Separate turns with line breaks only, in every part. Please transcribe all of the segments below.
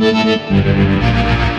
Müzik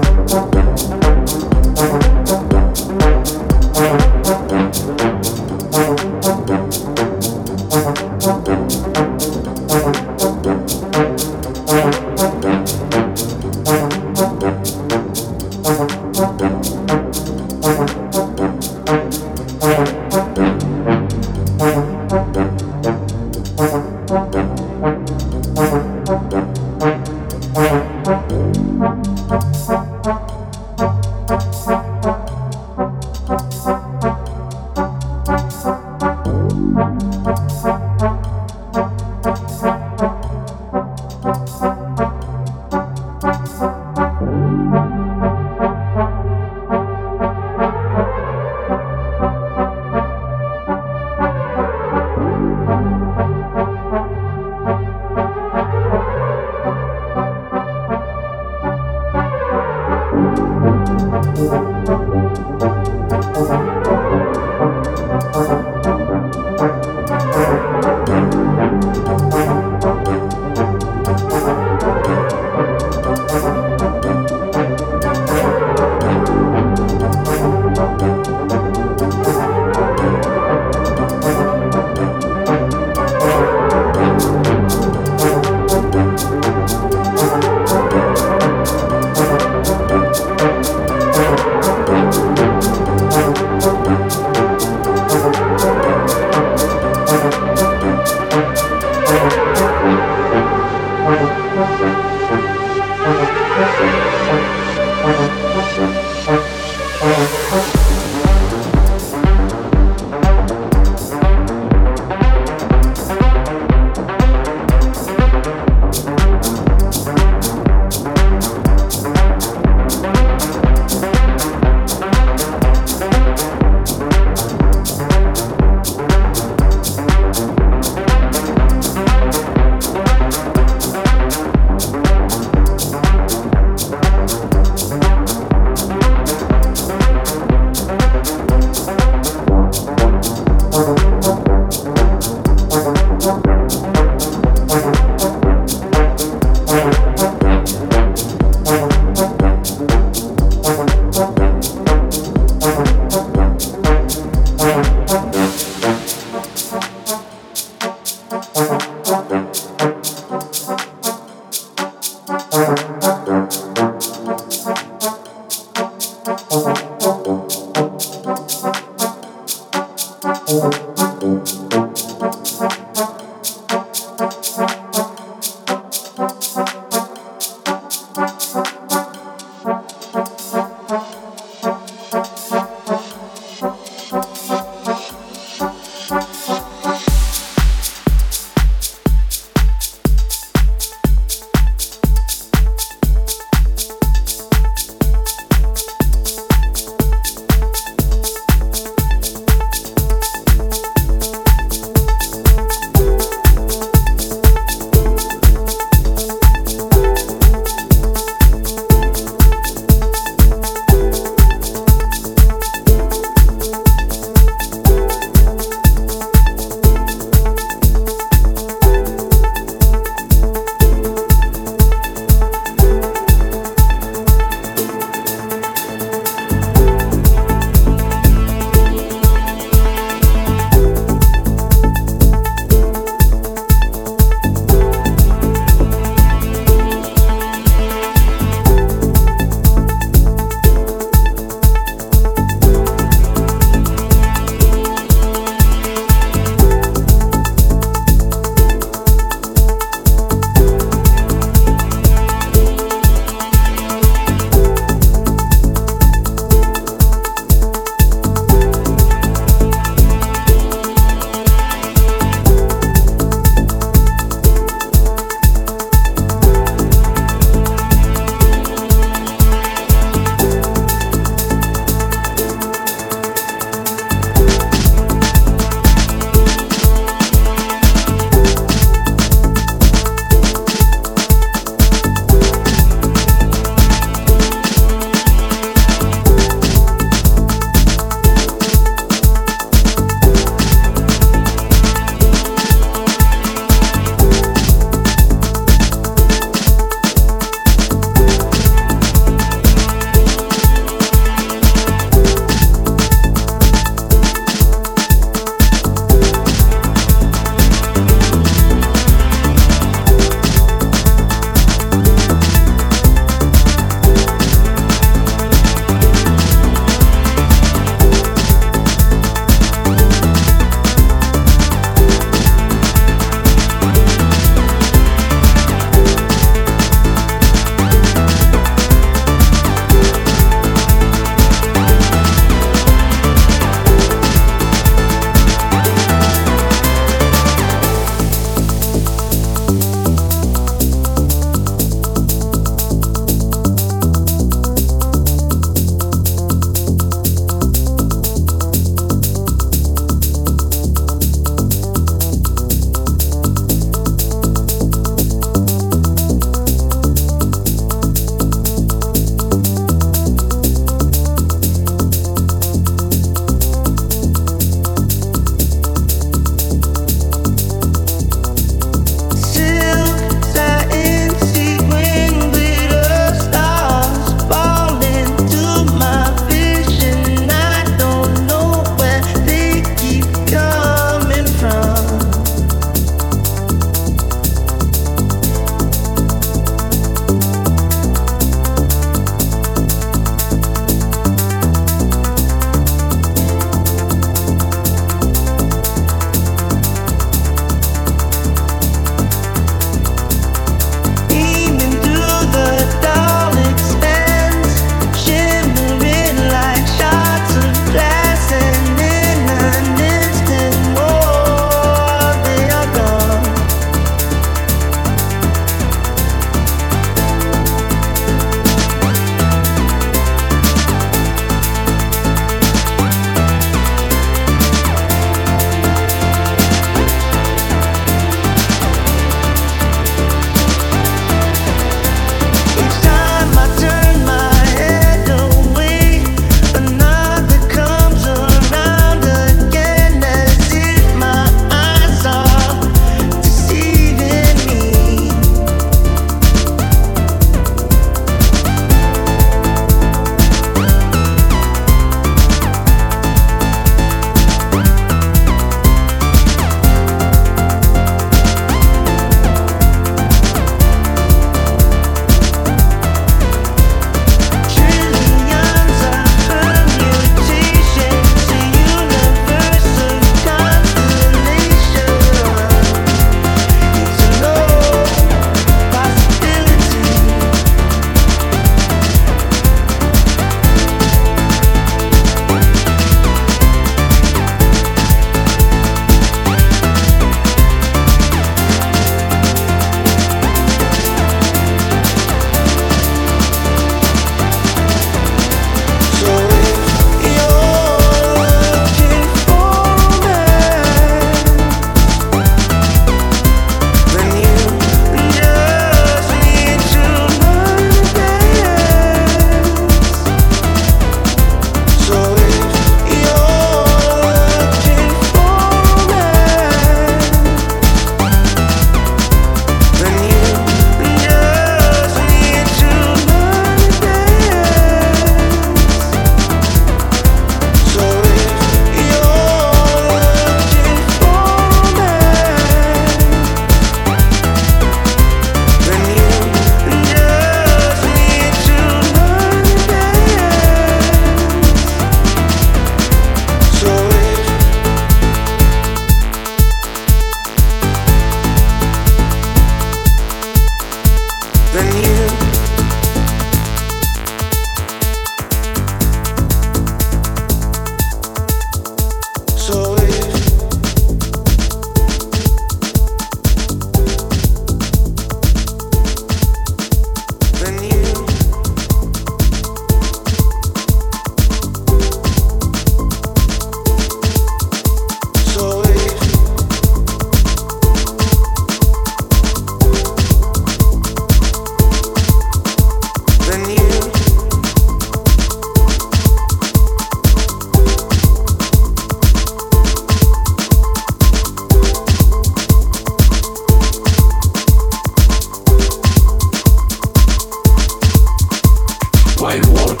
Quite water.